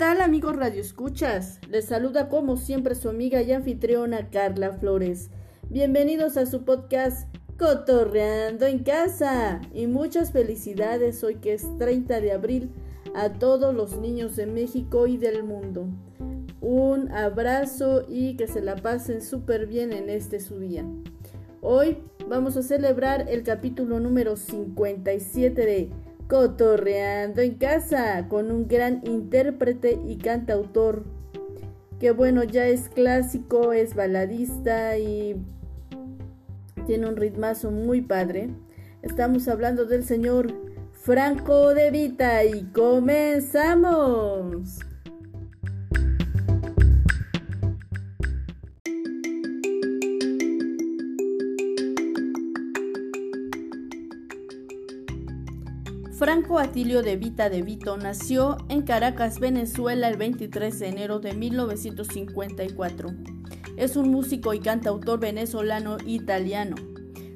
¿Qué tal amigos Radio Escuchas? Les saluda como siempre su amiga y anfitriona Carla Flores. Bienvenidos a su podcast Cotorreando en casa y muchas felicidades hoy que es 30 de abril a todos los niños de México y del mundo. Un abrazo y que se la pasen súper bien en este su día. Hoy vamos a celebrar el capítulo número 57 de Cotorreando en casa con un gran intérprete y cantautor que bueno ya es clásico, es baladista y tiene un ritmazo muy padre. Estamos hablando del señor Franco de Vita y comenzamos. Franco Atilio de Vita de Vito nació en Caracas, Venezuela, el 23 de enero de 1954. Es un músico y cantautor venezolano italiano.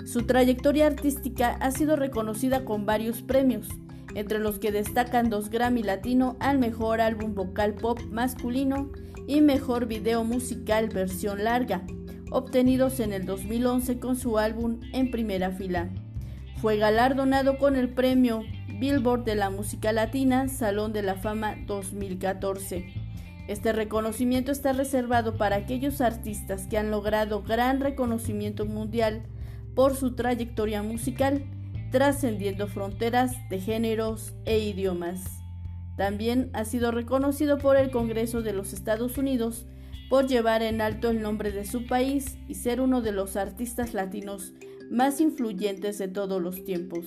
Su trayectoria artística ha sido reconocida con varios premios, entre los que destacan dos Grammy Latino al mejor álbum vocal pop masculino y mejor video musical versión larga, obtenidos en el 2011 con su álbum En Primera Fila. Fue galardonado con el premio Billboard de la Música Latina Salón de la Fama 2014. Este reconocimiento está reservado para aquellos artistas que han logrado gran reconocimiento mundial por su trayectoria musical, trascendiendo fronteras de géneros e idiomas. También ha sido reconocido por el Congreso de los Estados Unidos por llevar en alto el nombre de su país y ser uno de los artistas latinos más influyentes de todos los tiempos.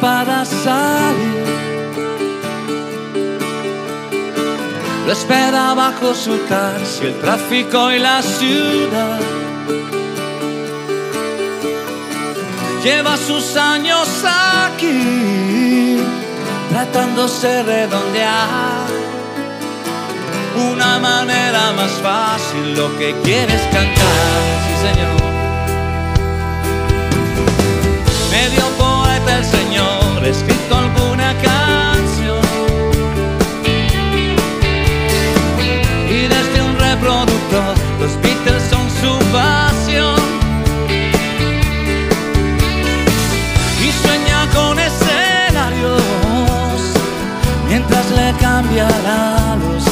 Para salir. Lo espera bajo su taxi el tráfico y la ciudad. Lleva sus años aquí, tratándose de redondear. Una manera más fácil, lo que quieres cantar, sí señor. Medio Señor, escrito alguna canción. Y desde un reproductor, los Beatles son su pasión. Y sueña con escenarios mientras le cambia la luz.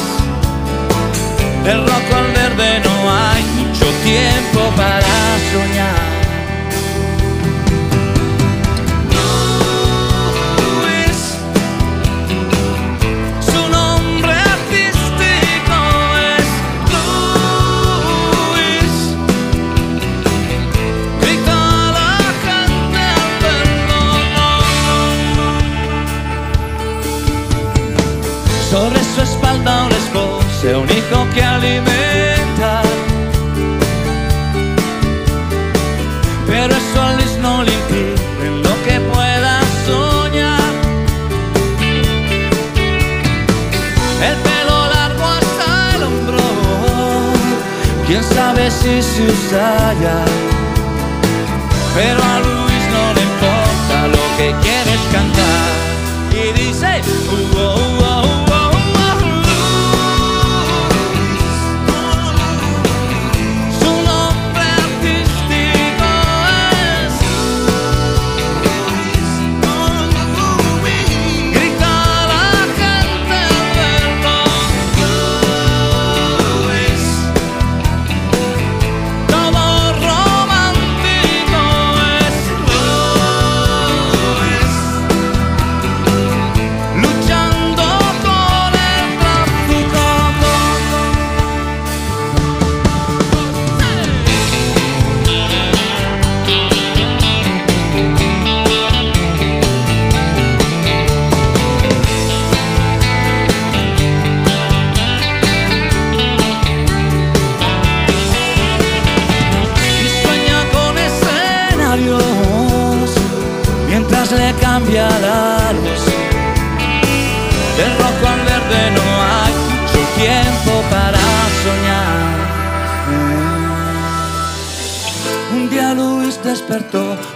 El rock al verde no hay mucho tiempo para soñar. Sobre su espalda un esposo, un hijo que alimenta. Pero eso a Luis no le impide lo que pueda soñar. El pelo largo hasta el hombro, quién sabe si se usa ya. Pero a Luis no le importa lo que quieres cantar. Y dice, uh, oh,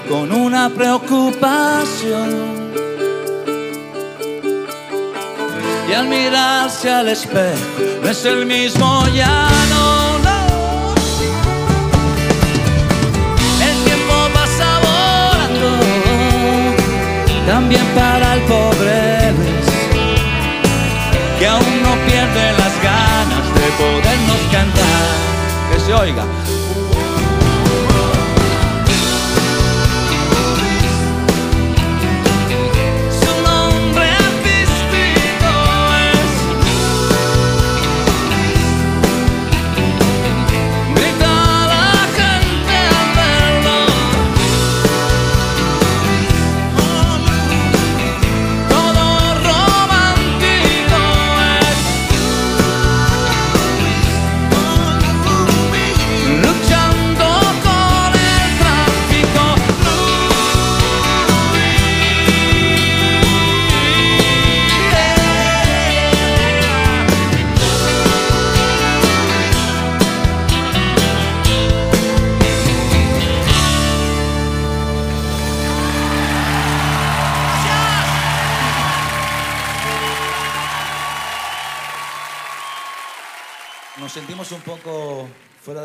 Con una preocupación. Y al mirarse al espejo no es el mismo ya no. El tiempo pasa volando, también para el pobre que aún no pierde las ganas de podernos cantar. Que se oiga.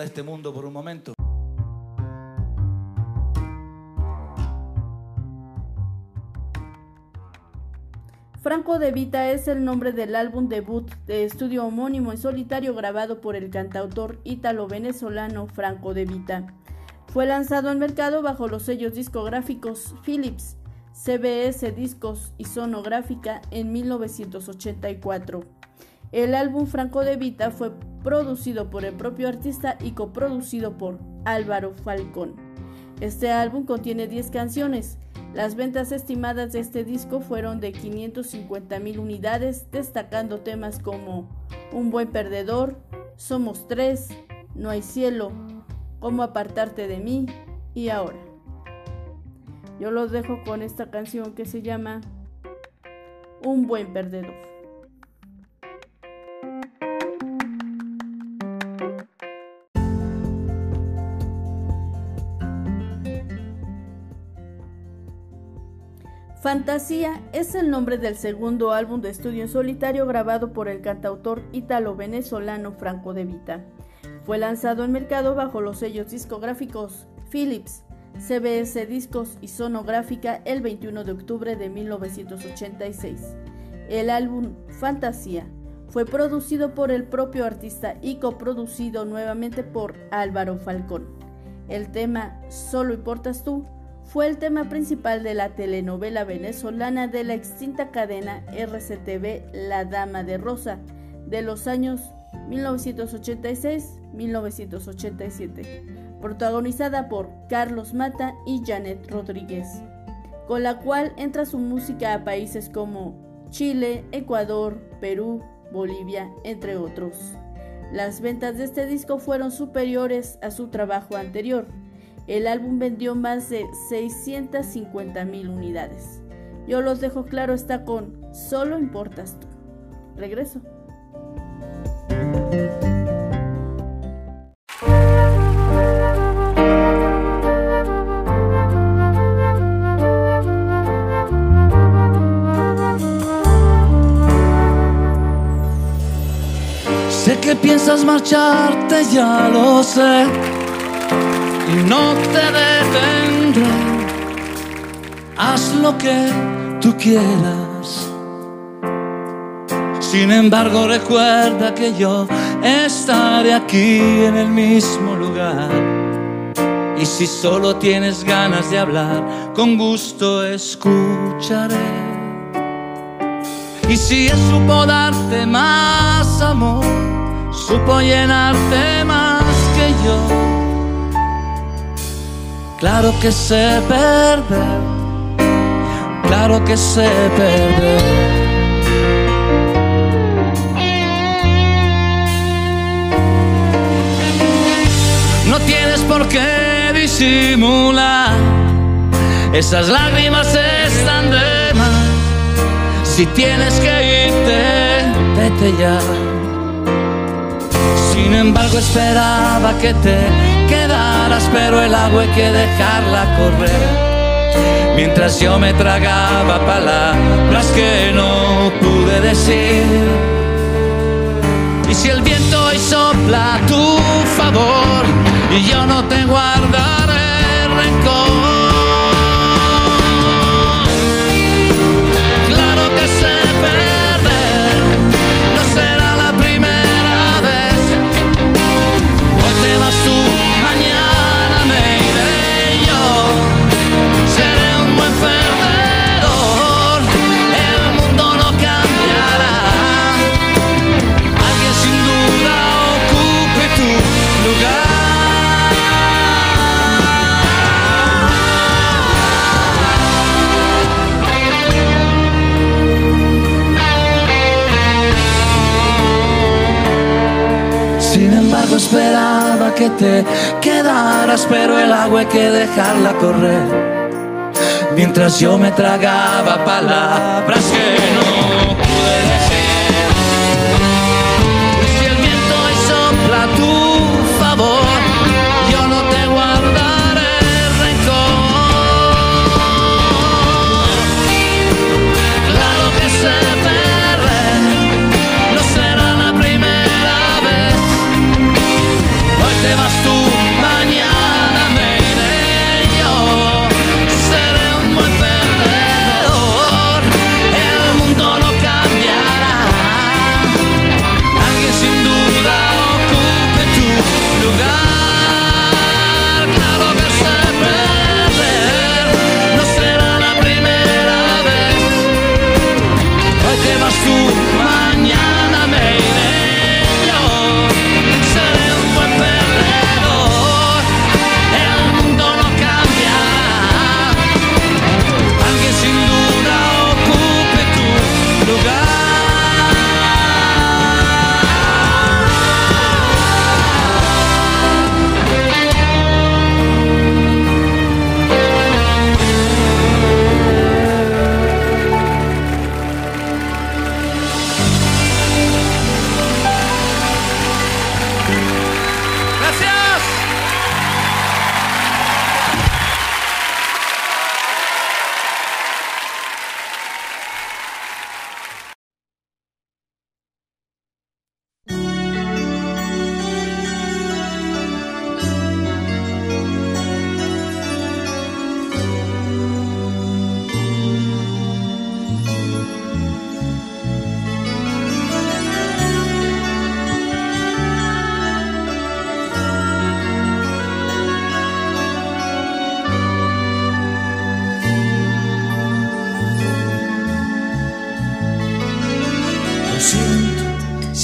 Este mundo por un momento. Franco de Vita es el nombre del álbum debut de estudio homónimo en solitario grabado por el cantautor ítalo-venezolano Franco de Vita. Fue lanzado al mercado bajo los sellos discográficos Philips, CBS Discos y Sonográfica en 1984. El álbum Franco de Vita fue producido por el propio artista y coproducido por Álvaro Falcón. Este álbum contiene 10 canciones. Las ventas estimadas de este disco fueron de 550 mil unidades, destacando temas como Un buen perdedor, Somos tres, No hay cielo, Cómo apartarte de mí y ahora. Yo los dejo con esta canción que se llama Un buen perdedor. Fantasía es el nombre del segundo álbum de estudio en solitario grabado por el cantautor ítalo-venezolano Franco De Vita. Fue lanzado en mercado bajo los sellos discográficos Philips, CBS Discos y Sonográfica el 21 de octubre de 1986. El álbum Fantasía fue producido por el propio artista y coproducido nuevamente por Álvaro Falcón. El tema Solo importas tú fue el tema principal de la telenovela venezolana de la extinta cadena RCTV La Dama de Rosa de los años 1986-1987, protagonizada por Carlos Mata y Janet Rodríguez, con la cual entra su música a países como Chile, Ecuador, Perú, Bolivia, entre otros. Las ventas de este disco fueron superiores a su trabajo anterior. El álbum vendió más de 650 mil unidades. Yo los dejo claro, está con Solo importas tú. Regreso. Sé que piensas marcharte, ya lo sé, y no te detendré. Haz lo que tú quieras. Sin embargo, recuerda que yo estaré aquí en el mismo lugar. Y si solo tienes ganas de hablar, con gusto escucharé. Y si Él supo darte más amor, supo llenarte más que yo. Claro que sé perder, claro que sé perder. No tienes por qué disimular, esas lágrimas están de más. Si tienes que irte, botella. Sin embargo esperaba que te pero el agua hay que dejarla correr. Mientras yo me tragaba palabras que no pude decir. Y si el viento hoy sopla a tu favor y yo no te guardaré rencor. Que te quedaras, pero el agua hay que dejarla correr. Mientras yo me tragaba palabras que no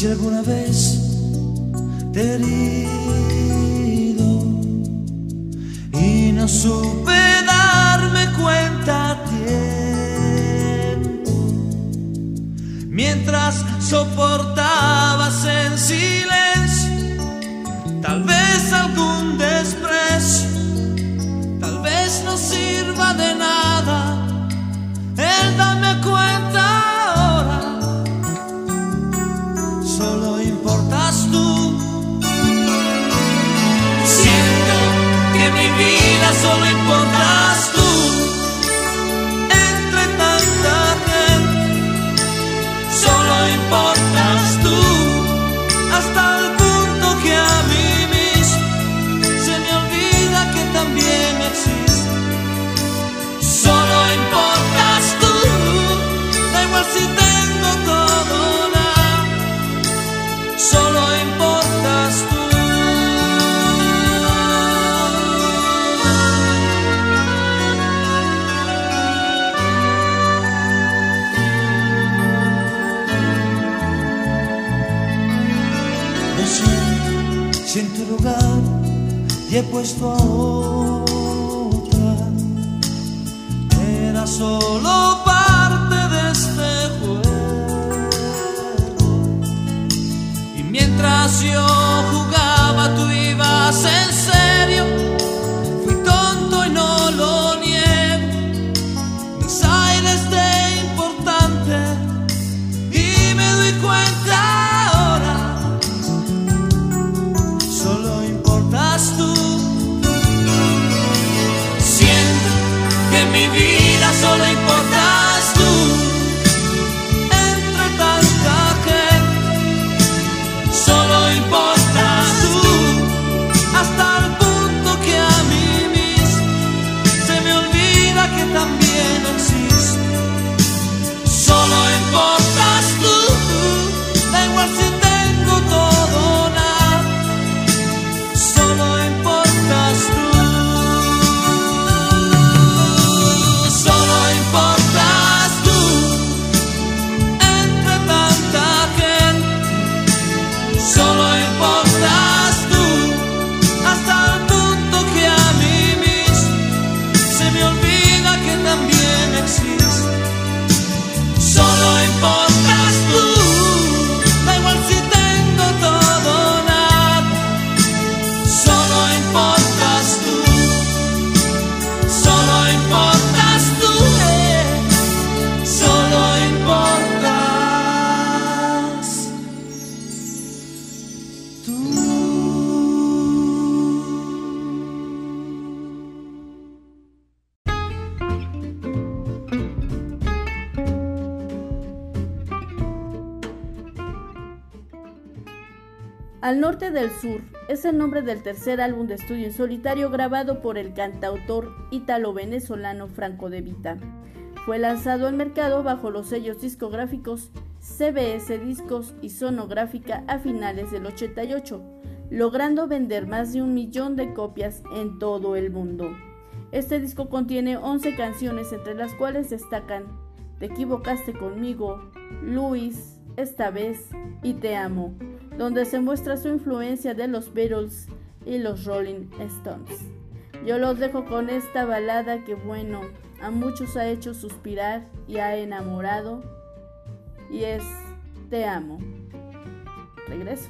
si alguna vez te he herido y no supe darme cuenta a tiempo. Mientras soportabas en silencio, tal vez algún desprecio, tal vez no sirva de nada el darme cuenta y he puesto a otra, era solo parte de este juego. Y mientras yo jugaba, tú ibas en del sur es el nombre del tercer álbum de estudio en solitario grabado por el cantautor ítalo-venezolano Franco De Vita. Fue lanzado al mercado bajo los sellos discográficos CBS Discos y Sonográfica a finales del 88, logrando vender más de un millón de copias en todo el mundo. Este disco contiene 11 canciones entre las cuales destacan Te equivocaste conmigo, Luis, Esta vez y Te amo donde se muestra su influencia de los Beatles y los Rolling Stones. Yo los dejo con esta balada que bueno, a muchos ha hecho suspirar y ha enamorado y es Te amo. Regreso.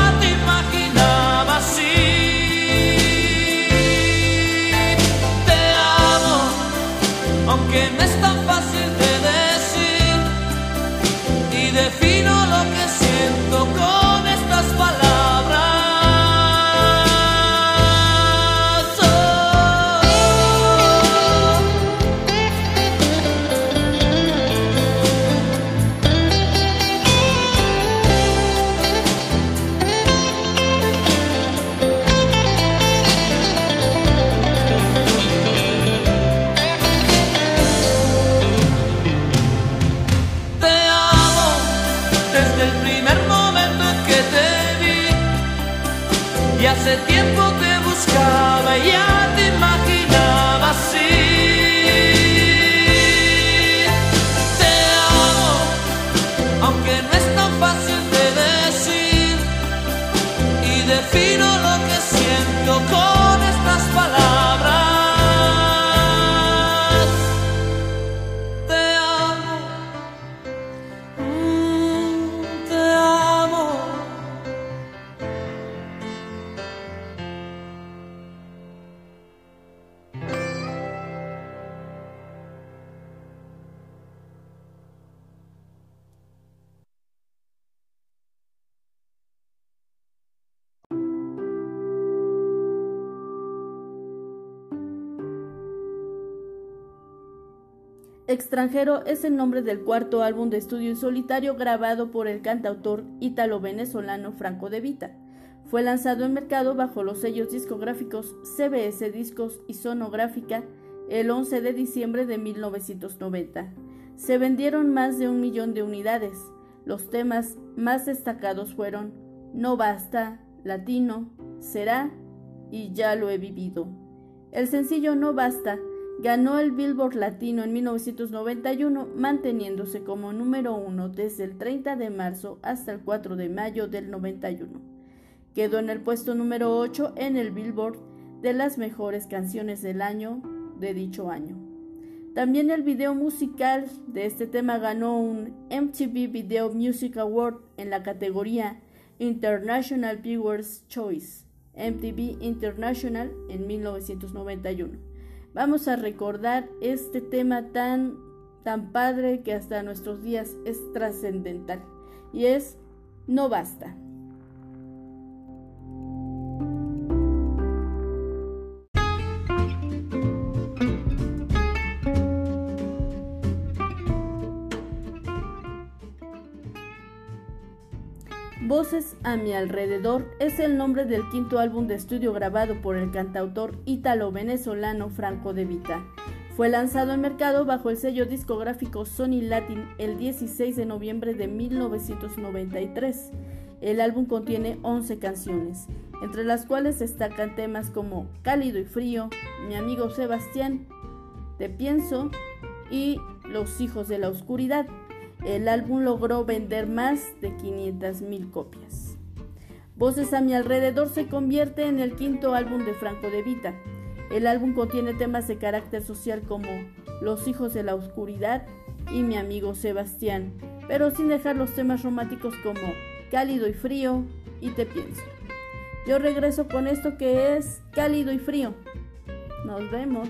Extranjero es el nombre del cuarto álbum de estudio en solitario grabado por el cantautor ítalo-venezolano Franco De Vita. Fue lanzado en mercado bajo los sellos discográficos CBS Discos y Sonográfica el 11 de diciembre de 1990. Se vendieron más de un millón de unidades. Los temas más destacados fueron No Basta, Latino, Será y Ya lo he vivido. El sencillo No Basta ganó el Billboard Latino en 1991, manteniéndose como número uno desde el 30 de marzo hasta el 4 de mayo del 91. Quedó en el puesto número 8 en el Billboard de las mejores canciones del año de dicho año. También el video musical de este tema ganó un MTV Video Music Award en la categoría International Viewers Choice, MTV International en 1991. Vamos a recordar este tema tan tan padre que hasta nuestros días es trascendental y es No basta. Voces a mi alrededor es el nombre del quinto álbum de estudio grabado por el cantautor ítalo-venezolano Franco De Vita. Fue lanzado en mercado bajo el sello discográfico Sony Latin el 16 de noviembre de 1993. El álbum contiene 11 canciones, entre las cuales destacan temas como Cálido y Frío, Mi amigo Sebastián, Te pienso y Los hijos de la oscuridad. El álbum logró vender más de 500.000 copias. Voces a mi alrededor se convierte en el quinto álbum de Franco de Vita. El álbum contiene temas de carácter social como Los hijos de la oscuridad y Mi amigo Sebastián, pero sin dejar los temas románticos como Cálido y frío y Te pienso. Yo regreso con esto que es Cálido y frío. Nos vemos.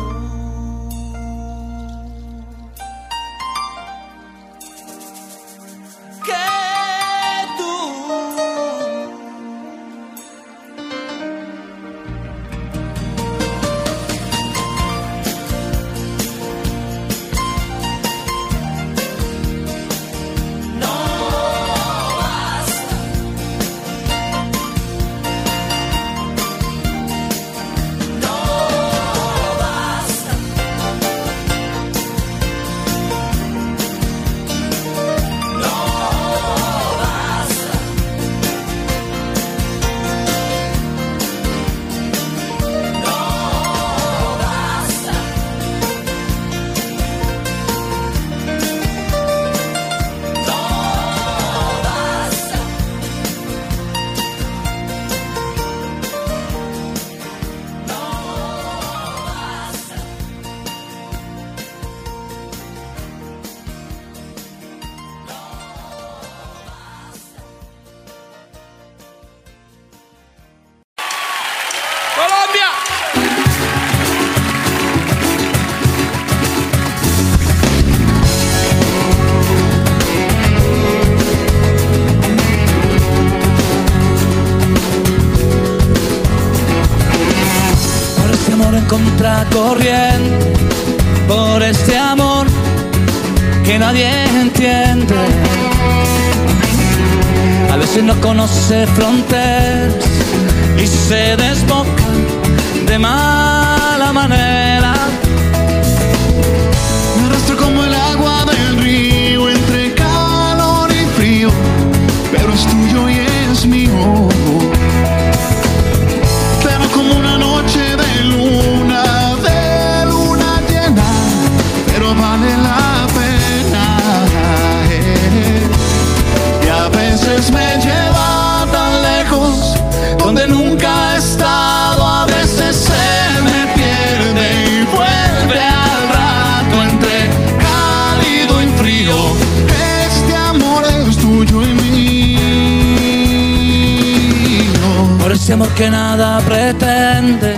que nada pretende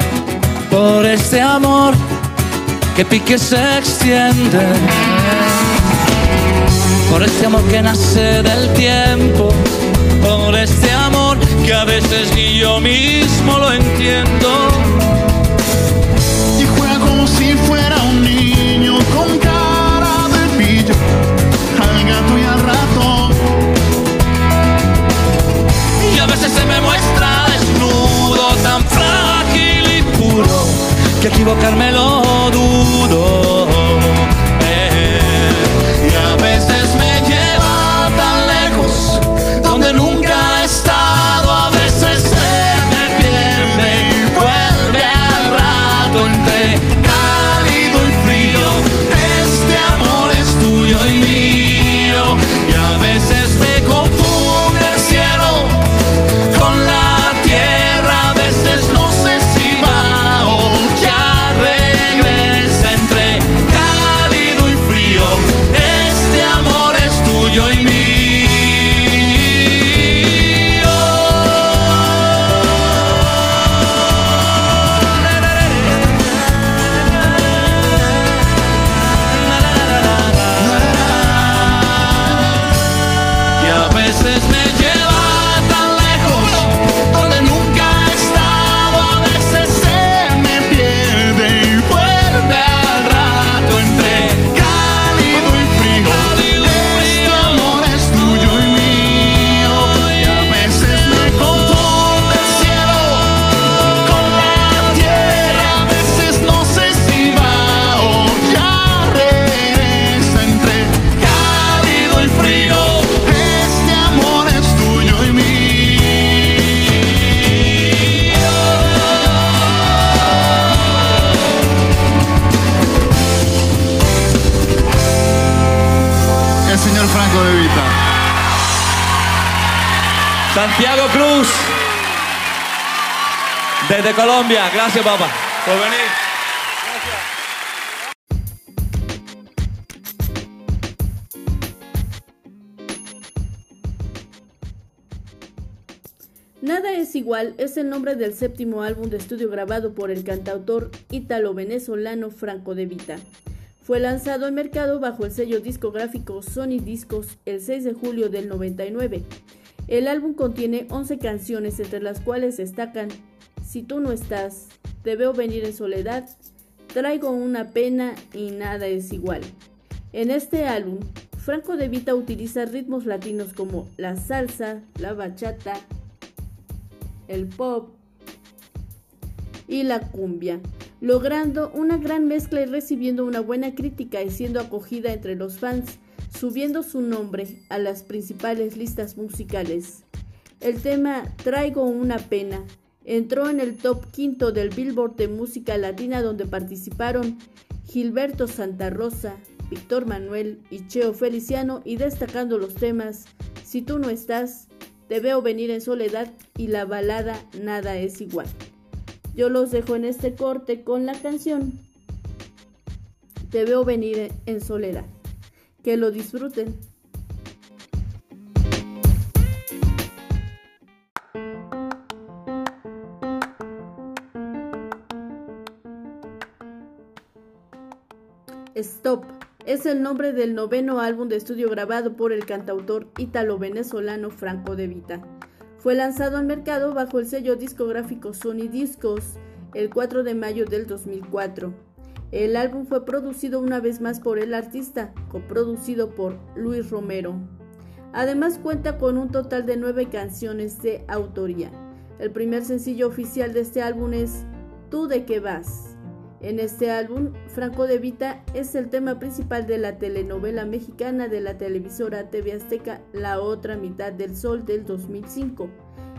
por este amor que pique se extiende. Por este amor que nace del tiempo, por este amor que a veces ni yo mismo lo entiendo. Y juega como si fuera un niño con cara de pillo, al gato y al ratón. Y a veces se me muestra tan frágil y puro que equivocarme lo dudo. Colombia. Gracias, papá, por venir. Nada es igual es el nombre del séptimo álbum de estudio grabado por el cantautor ítalo-venezolano Franco De Vita. Fue lanzado al mercado bajo el sello discográfico Sony Discos el 6 de julio del 99. El álbum contiene 11 canciones entre las cuales destacan si tú no estás, Te veo venir en soledad, Traigo una pena y nada es igual. En este álbum, Franco De Vita utiliza ritmos latinos como la salsa, la bachata, el pop y la cumbia, logrando una gran mezcla y recibiendo una buena crítica y siendo acogida entre los fans, subiendo su nombre a las principales listas musicales. El tema Traigo una pena entró en el top quinto del Billboard de música latina donde participaron Gilberto Santa Rosa, Víctor Manuel y Cheo Feliciano y destacando los temas Si tú no estás, te veo venir en soledad y la balada Nada es igual. Yo los dejo en este corte con la canción Te veo venir en soledad. Que lo disfruten. Es el nombre del noveno álbum de estudio grabado por el cantautor ítalo-venezolano Franco De Vita. Fue lanzado al mercado bajo el sello discográfico Sony Discos el 4 de mayo del 2004. El álbum fue producido una vez más por el artista, coproducido por Luis Romero. Además cuenta con un total de nueve canciones de autoría. El primer sencillo oficial de este álbum es Tú de qué vas. En este álbum, Franco de Vita es el tema principal de la telenovela mexicana de la televisora TV Azteca La otra mitad del sol del 2005,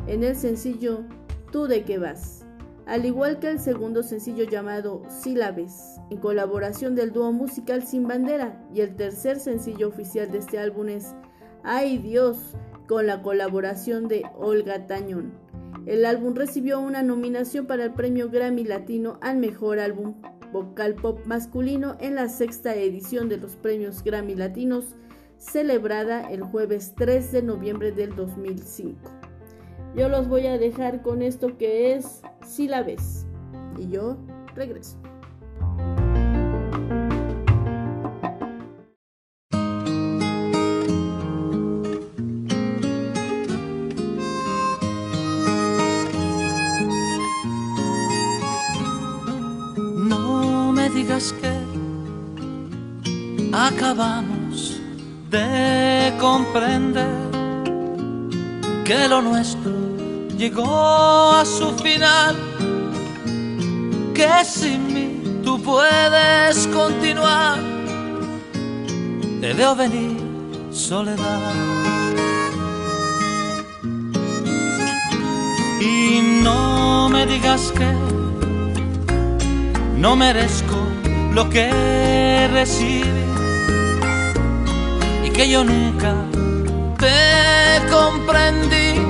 en el sencillo Tú de qué vas, al igual que el segundo sencillo llamado Sílabes, en colaboración del dúo musical Sin Bandera, y el tercer sencillo oficial de este álbum es Ay Dios, con la colaboración de Olga Tañón. El álbum recibió una nominación para el premio Grammy Latino al mejor álbum vocal pop masculino en la sexta edición de los premios Grammy Latinos, celebrada el jueves 3 de noviembre del 2005. Yo los voy a dejar con esto que es Si la ves. Y yo regreso. Que acabamos de comprender que lo nuestro llegó a su final, que sin mí tú puedes continuar. Te veo venir soledad. Y no me digas que no merezco lo que recibí y que yo nunca te comprendí.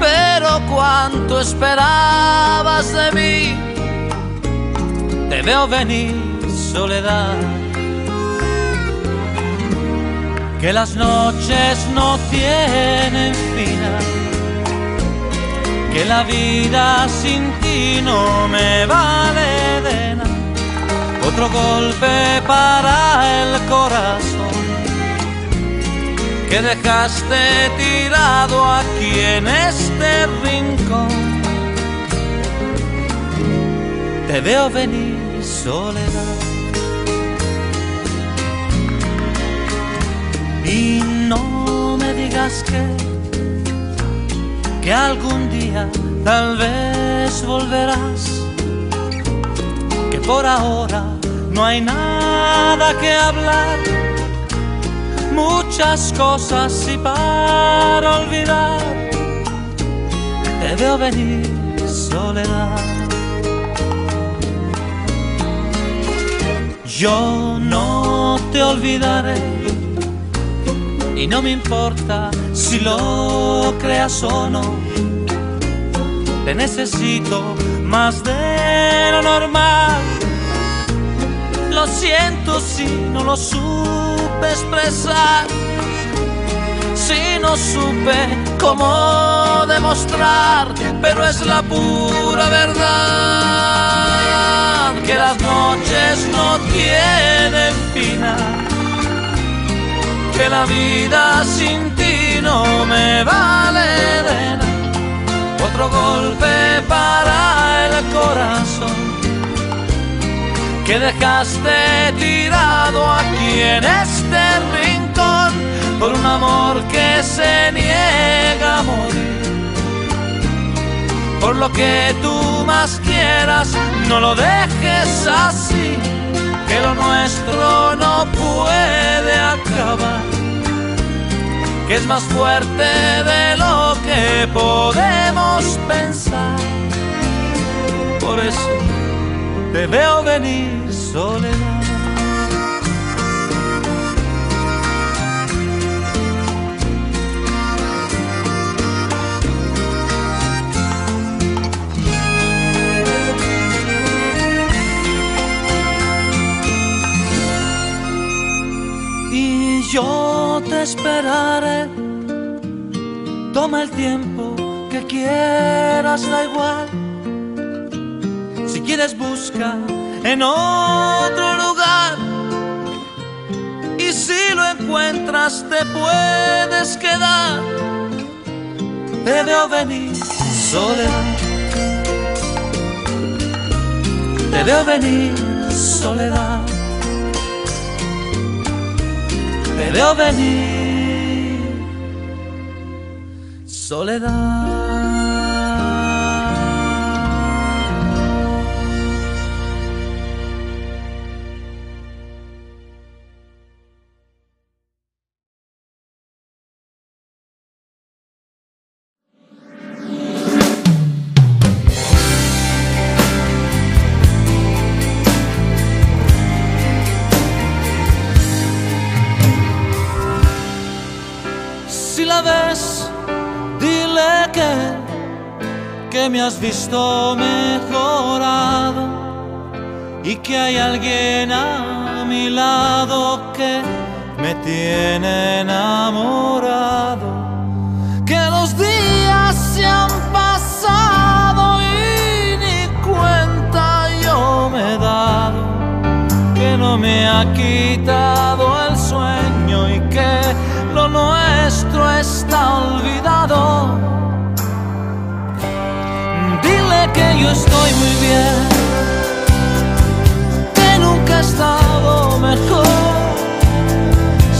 Pero cuánto esperabas de mí, te veo venir soledad. Que las noches no tienen final, que la vida sin ti no me vale de otro golpe para el corazón que dejaste tirado aquí en este rincón. Te veo venir soledad y no me digas que que algún día tal vez volverás que por ahora no hay nada que hablar, muchas cosas y para olvidar te veo venir soledad. Yo no te olvidaré y no me importa si lo creas o no. Te necesito más de lo normal lo siento si no lo supe expresar, si no supe cómo demostrar, pero es la pura verdad que las noches no tienen final, que la vida sin ti no me vale de nada. Otro golpe para el corazón que dejaste tirado aquí en este rincón por un amor que se niega a morir. Por lo que tú más quieras, no lo dejes así, que lo nuestro no puede acabar, que es más fuerte de lo que podemos pensar. Por eso te veo venir soledad. Y yo te esperaré. Toma el tiempo que quieras, da igual. Quieres busca en otro lugar. Y si lo encuentras te puedes quedar. Te veo venir soledad. Te veo venir soledad. Te veo venir soledad. Me has visto mejorado y que hay alguien a mi lado que me tiene enamorado. Que los días se han pasado y ni cuenta yo me he dado que no me ha quitado el sueño y que lo nuestro está olvidado. Que yo estoy muy bien, que nunca he estado mejor.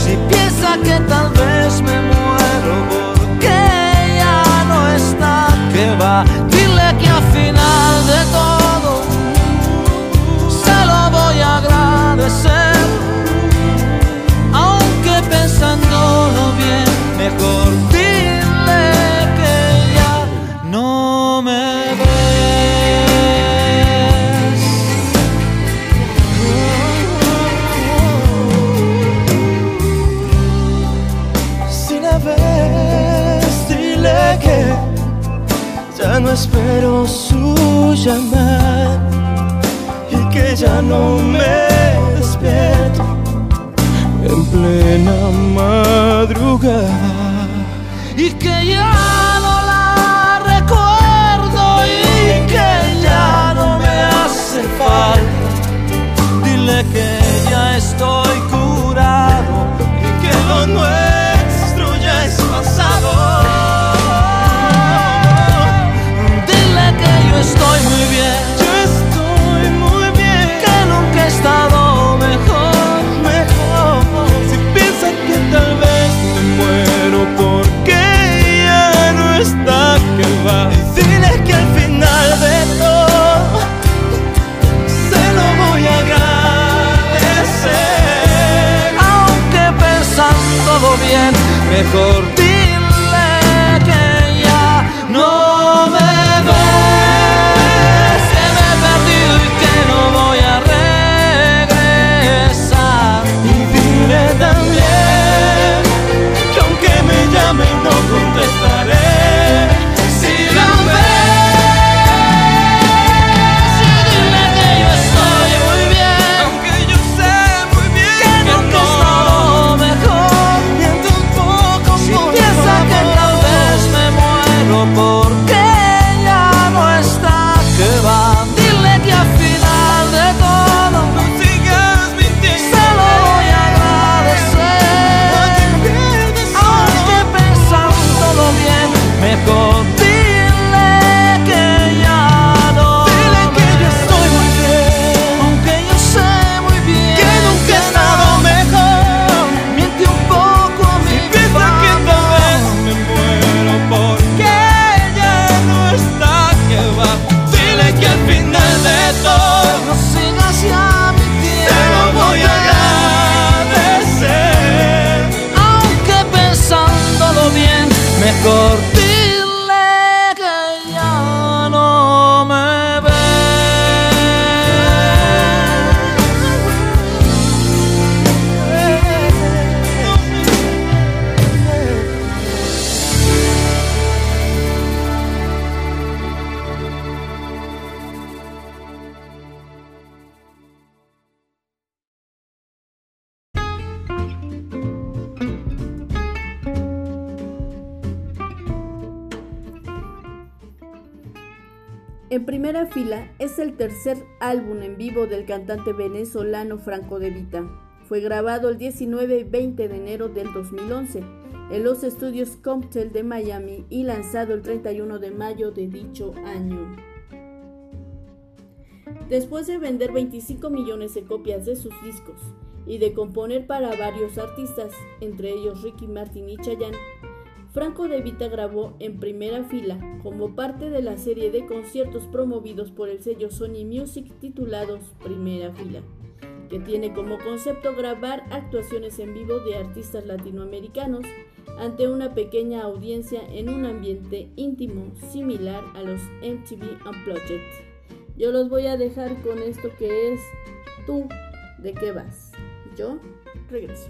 Si piensa que tal vez me muero porque ya no está, que va. Dile que al final de todo espero su llamada y que ya no me despierto en plena madrugada. y que ya no la recuerdo y que ya no me hace falta. Dile que ya estoy curado En primera fila es el tercer álbum en vivo del cantante venezolano Franco De Vita. Fue grabado el 19 y 20 de enero del 2011 en los estudios Comptel de Miami y lanzado el 31 de mayo de dicho año. Después de vender 25 millones de copias de sus discos y de componer para varios artistas, entre ellos Ricky Martin y Chayanne, Franco De Vita grabó en primera fila como parte de la serie de conciertos promovidos por el sello Sony Music titulados Primera Fila, que tiene como concepto grabar actuaciones en vivo de artistas latinoamericanos ante una pequeña audiencia en un ambiente íntimo similar a los MTV Unplugged. Yo los voy a dejar con esto que es tú, ¿de qué vas? Yo regreso.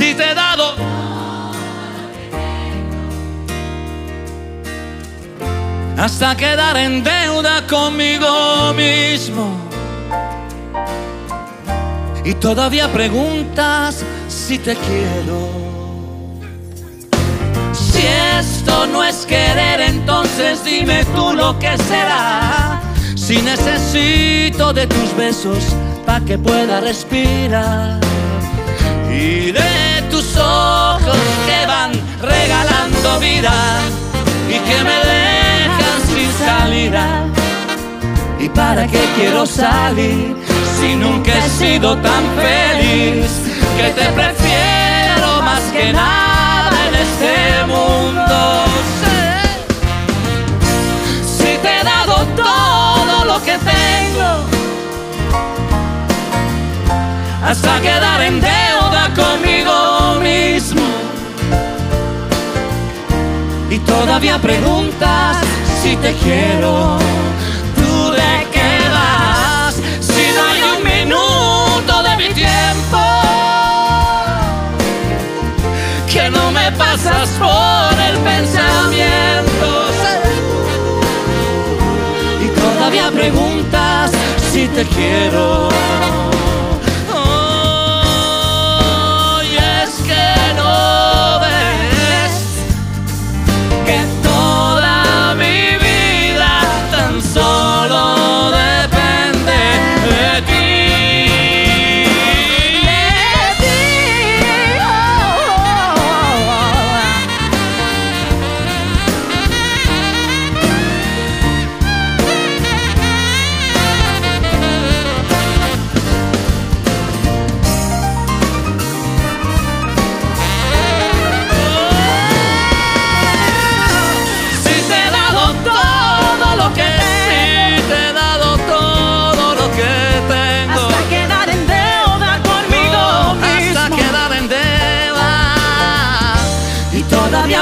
Si te he dado hasta quedar en deuda conmigo mismo. Y todavía preguntas si te quiero. Si esto no es querer, entonces dime tú lo que será. Si necesito de tus besos para que pueda respirar. Y de tus ojos que van regalando vida y que me dejan sin salida. ¿Y para qué quiero salir si nunca he sido tan feliz? Que te prefiero más que nada en este mundo. Si te he dado todo lo que tengo hasta quedar en deuda conmigo todavía preguntas si te quiero. ¿Tú de qué vas? Si hay un minuto de mi tiempo que no me pasas por el pensamiento. Y todavía preguntas si te quiero.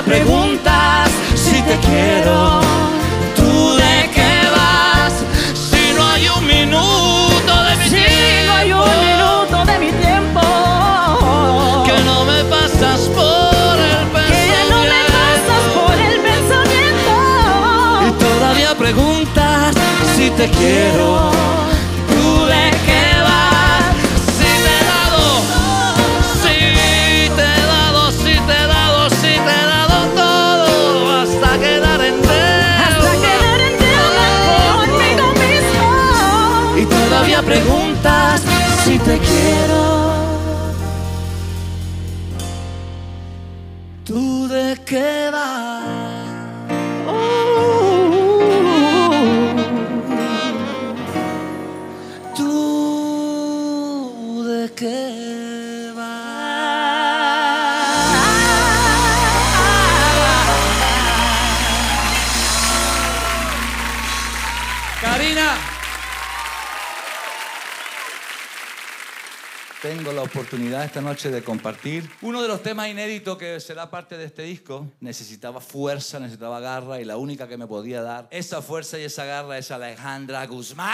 Preguntas si te quiero. ¿Tú de qué vas? Si no hay un minuto de mi Sigo y un tiempo minuto de mi tiempo. que no me pasas por el Que no me pasas pensamiento. por el pensamiento. Y todavía preguntas si te quiero. Oportunidad esta noche de compartir uno de los temas inéditos que será parte de este disco. Necesitaba fuerza, necesitaba garra y la única que me podía dar esa fuerza y esa garra es Alejandra Guzmán.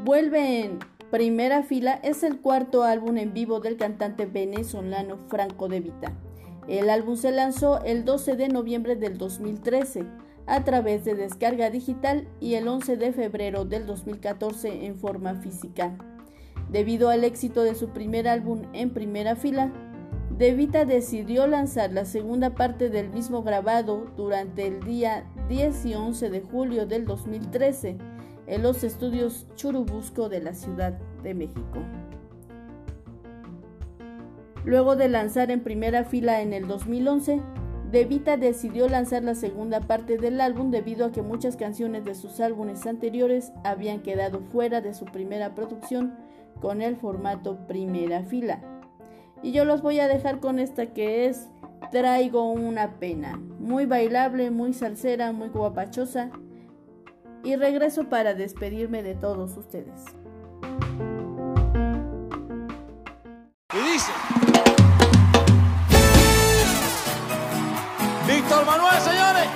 Vuelve en primera fila es el cuarto álbum en vivo del cantante venezolano Franco De Vita. El álbum se lanzó el 12 de noviembre del 2013 a través de descarga digital y el 11 de febrero del 2014 en forma física. Debido al éxito de su primer álbum en primera fila, De Vita decidió lanzar la segunda parte del mismo grabado durante el día 10 y 11 de julio del 2013 en los estudios Churubusco de la Ciudad de México. Luego de lanzar en primera fila en el 2011, De Vita decidió lanzar la segunda parte del álbum debido a que muchas canciones de sus álbumes anteriores habían quedado fuera de su primera producción con el formato primera fila. Y yo los voy a dejar con esta que es Traigo una pena, muy bailable, muy salsera, muy guapachosa. Y regreso para despedirme de todos ustedes. Y dice... Víctor Manuel, señores.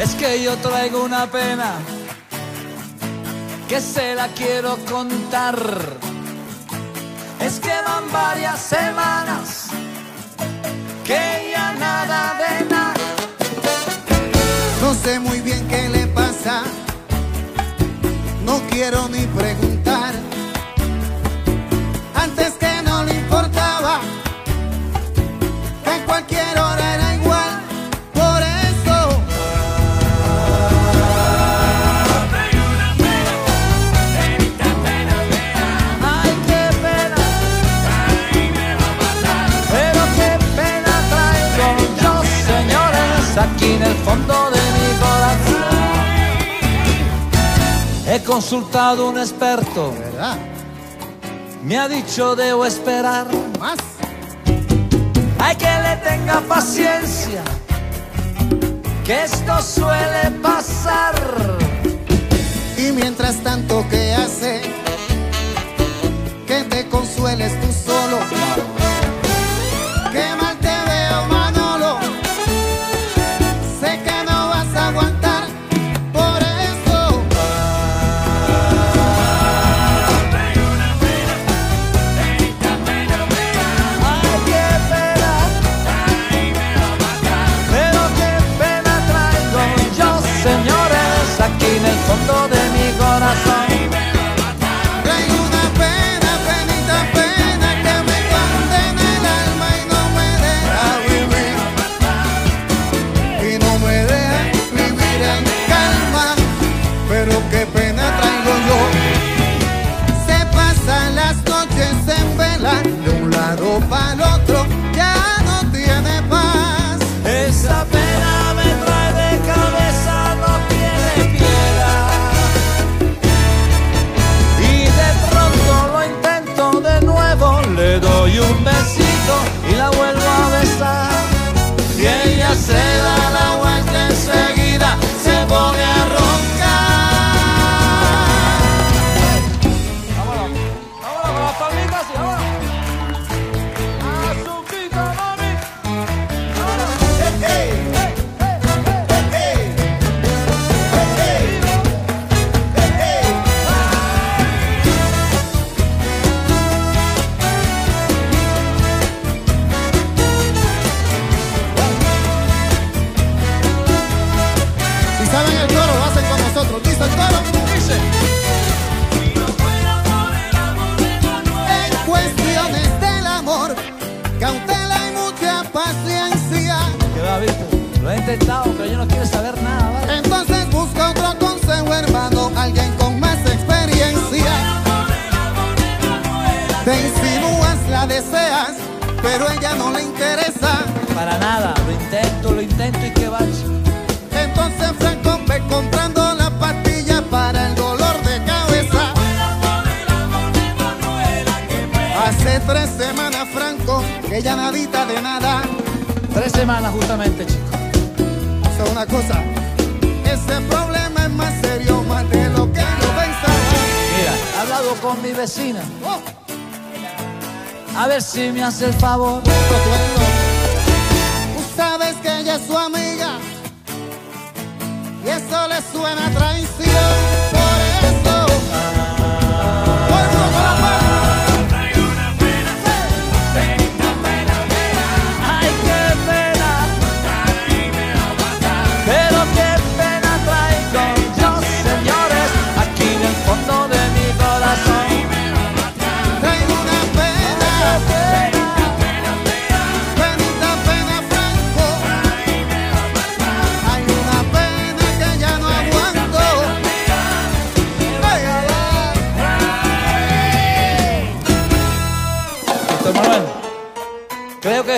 Es que yo traigo una pena que se la quiero contar. Es que van varias semanas que ya nada de nada. No sé muy bien qué le pasa, no quiero ni preguntar. El fondo de mi corazón. He consultado un experto, ¿verdad? me ha dicho debo esperar. Más. Hay que le tenga paciencia, que esto suele pasar. Y mientras tanto, ¿qué hace? Que te consueles tú solo. pero yo no quiero saber nada. Entonces busca otro consejo, hermano, alguien con más experiencia. Te insinúas, la deseas, pero ella no le interesa. Para nada, lo intento, lo intento y qué va. Entonces Franco ve comprando la pastilla para el dolor de cabeza. Hace tres semanas, Franco, que ella nadita de nada. Tres semanas justamente, chicos. Una cosa, ese problema es más serio, más de lo que yo pensaba. Mira, he hablado con mi vecina. Oh, A ver si me hace el favor. Tú sabes que ella es su amiga y eso le suena a traición.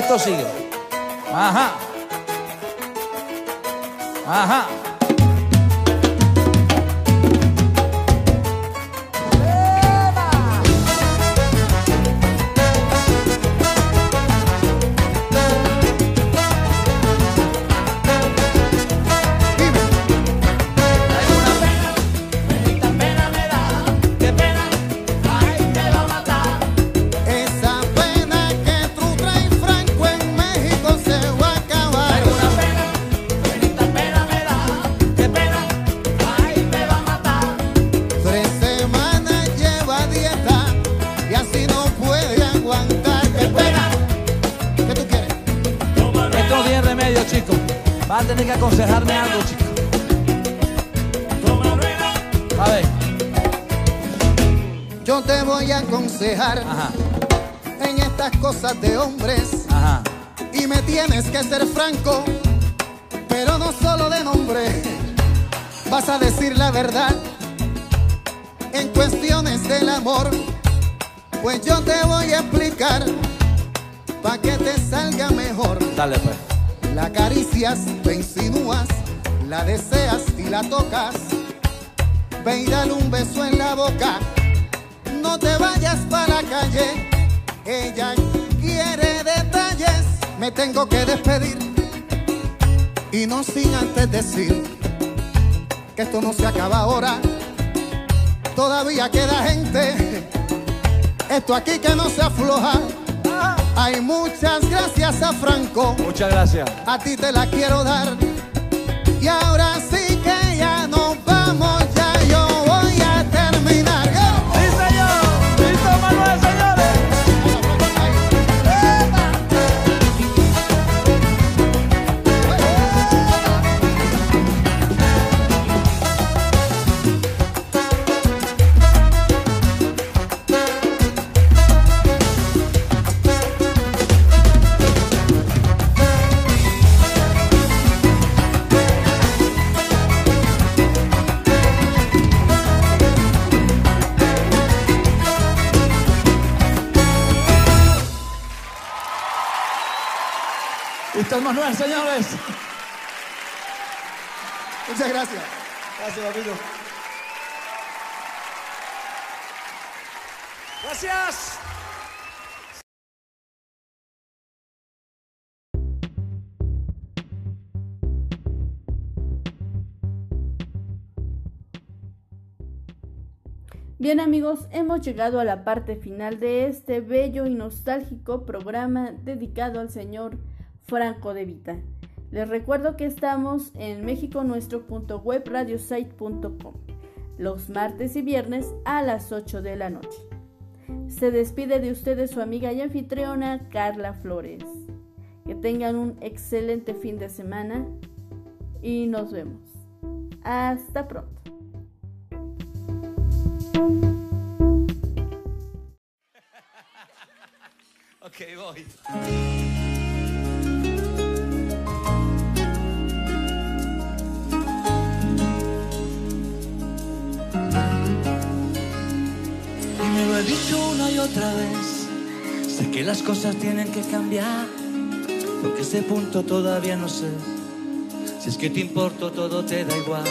Esto sigue. Ajá. Ajá. Aconsejar Ajá. en estas cosas de hombres Ajá. y me tienes que ser franco, pero no solo de nombre. Vas a decir la verdad en cuestiones del amor, pues yo te voy a explicar para que te salga mejor. Dale, pues. La acaricias, te insinúas, la deseas y la tocas. Ve y dale un beso en la boca. No te vayas para la calle. Ella quiere detalles. Me tengo que despedir. Y no sin antes decir que esto no se acaba ahora. Todavía queda gente. Esto aquí que no se afloja. Hay muchas gracias a Franco Muchas gracias. a ti te la quiero dar. Y ahora sí Víctor Manuel, señores. Muchas gracias. Gracias, papito. Gracias. Bien amigos, hemos llegado a la parte final de este bello y nostálgico programa dedicado al señor Franco de Vita. Les recuerdo que estamos en mexiconuestro.webradiosite.com los martes y viernes a las 8 de la noche. Se despide de ustedes su amiga y anfitriona Carla Flores. Que tengan un excelente fin de semana y nos vemos. Hasta pronto. He dicho una y otra vez. Sé que las cosas tienen que cambiar, porque ese punto todavía no sé. Si es que te importo, todo te da igual.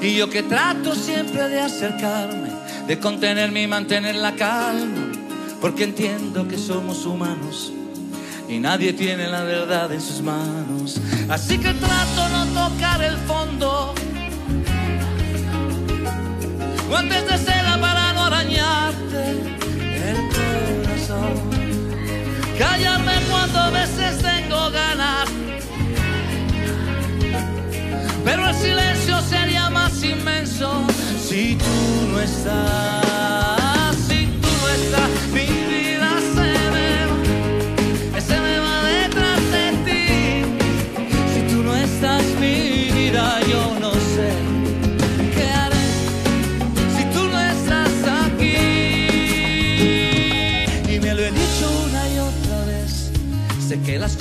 Y yo que trato siempre de acercarme, de contenerme y mantener la calma, porque entiendo que somos humanos y nadie tiene la verdad en sus manos. Así que trato no tocar el fondo. Guantes de seda para no arañarte el corazón. Callarme cuando a veces tengo ganas. Pero el silencio sería más inmenso si tú no estás.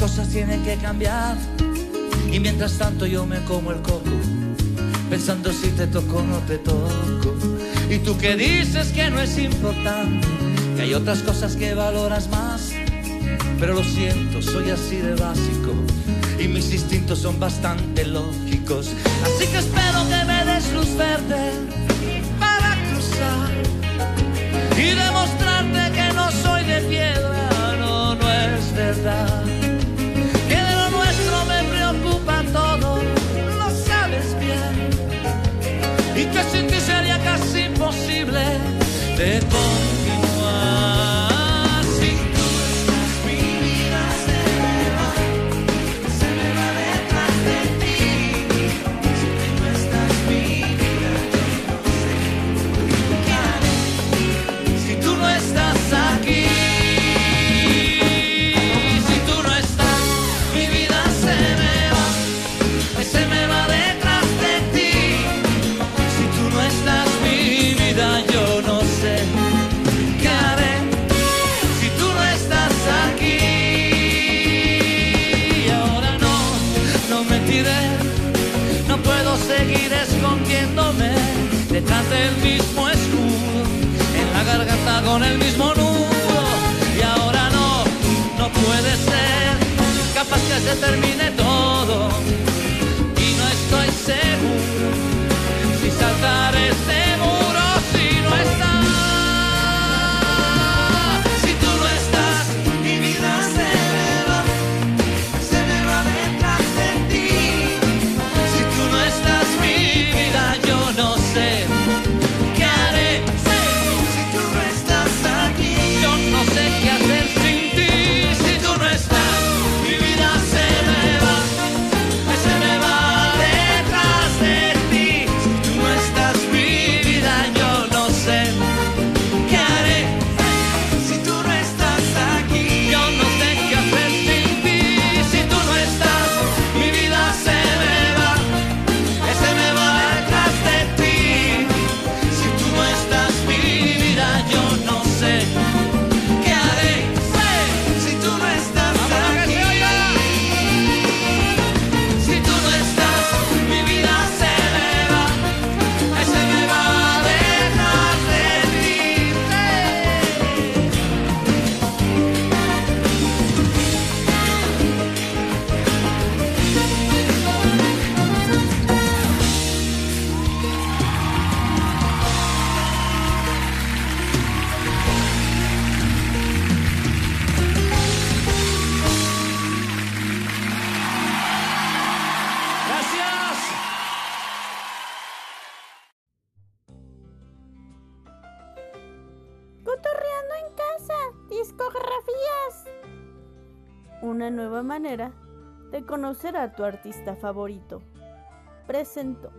Cosas tienen que cambiar. Y mientras tanto yo me como el coco, pensando si te toco o no te toco. Y tú que dices que no es importante, que hay otras cosas que valoras más. Pero lo siento, soy así de básico y mis instintos son bastante lógicos. Así que espero que me des luz verde de que se termine todo. Conocer a tu artista favorito. Presento.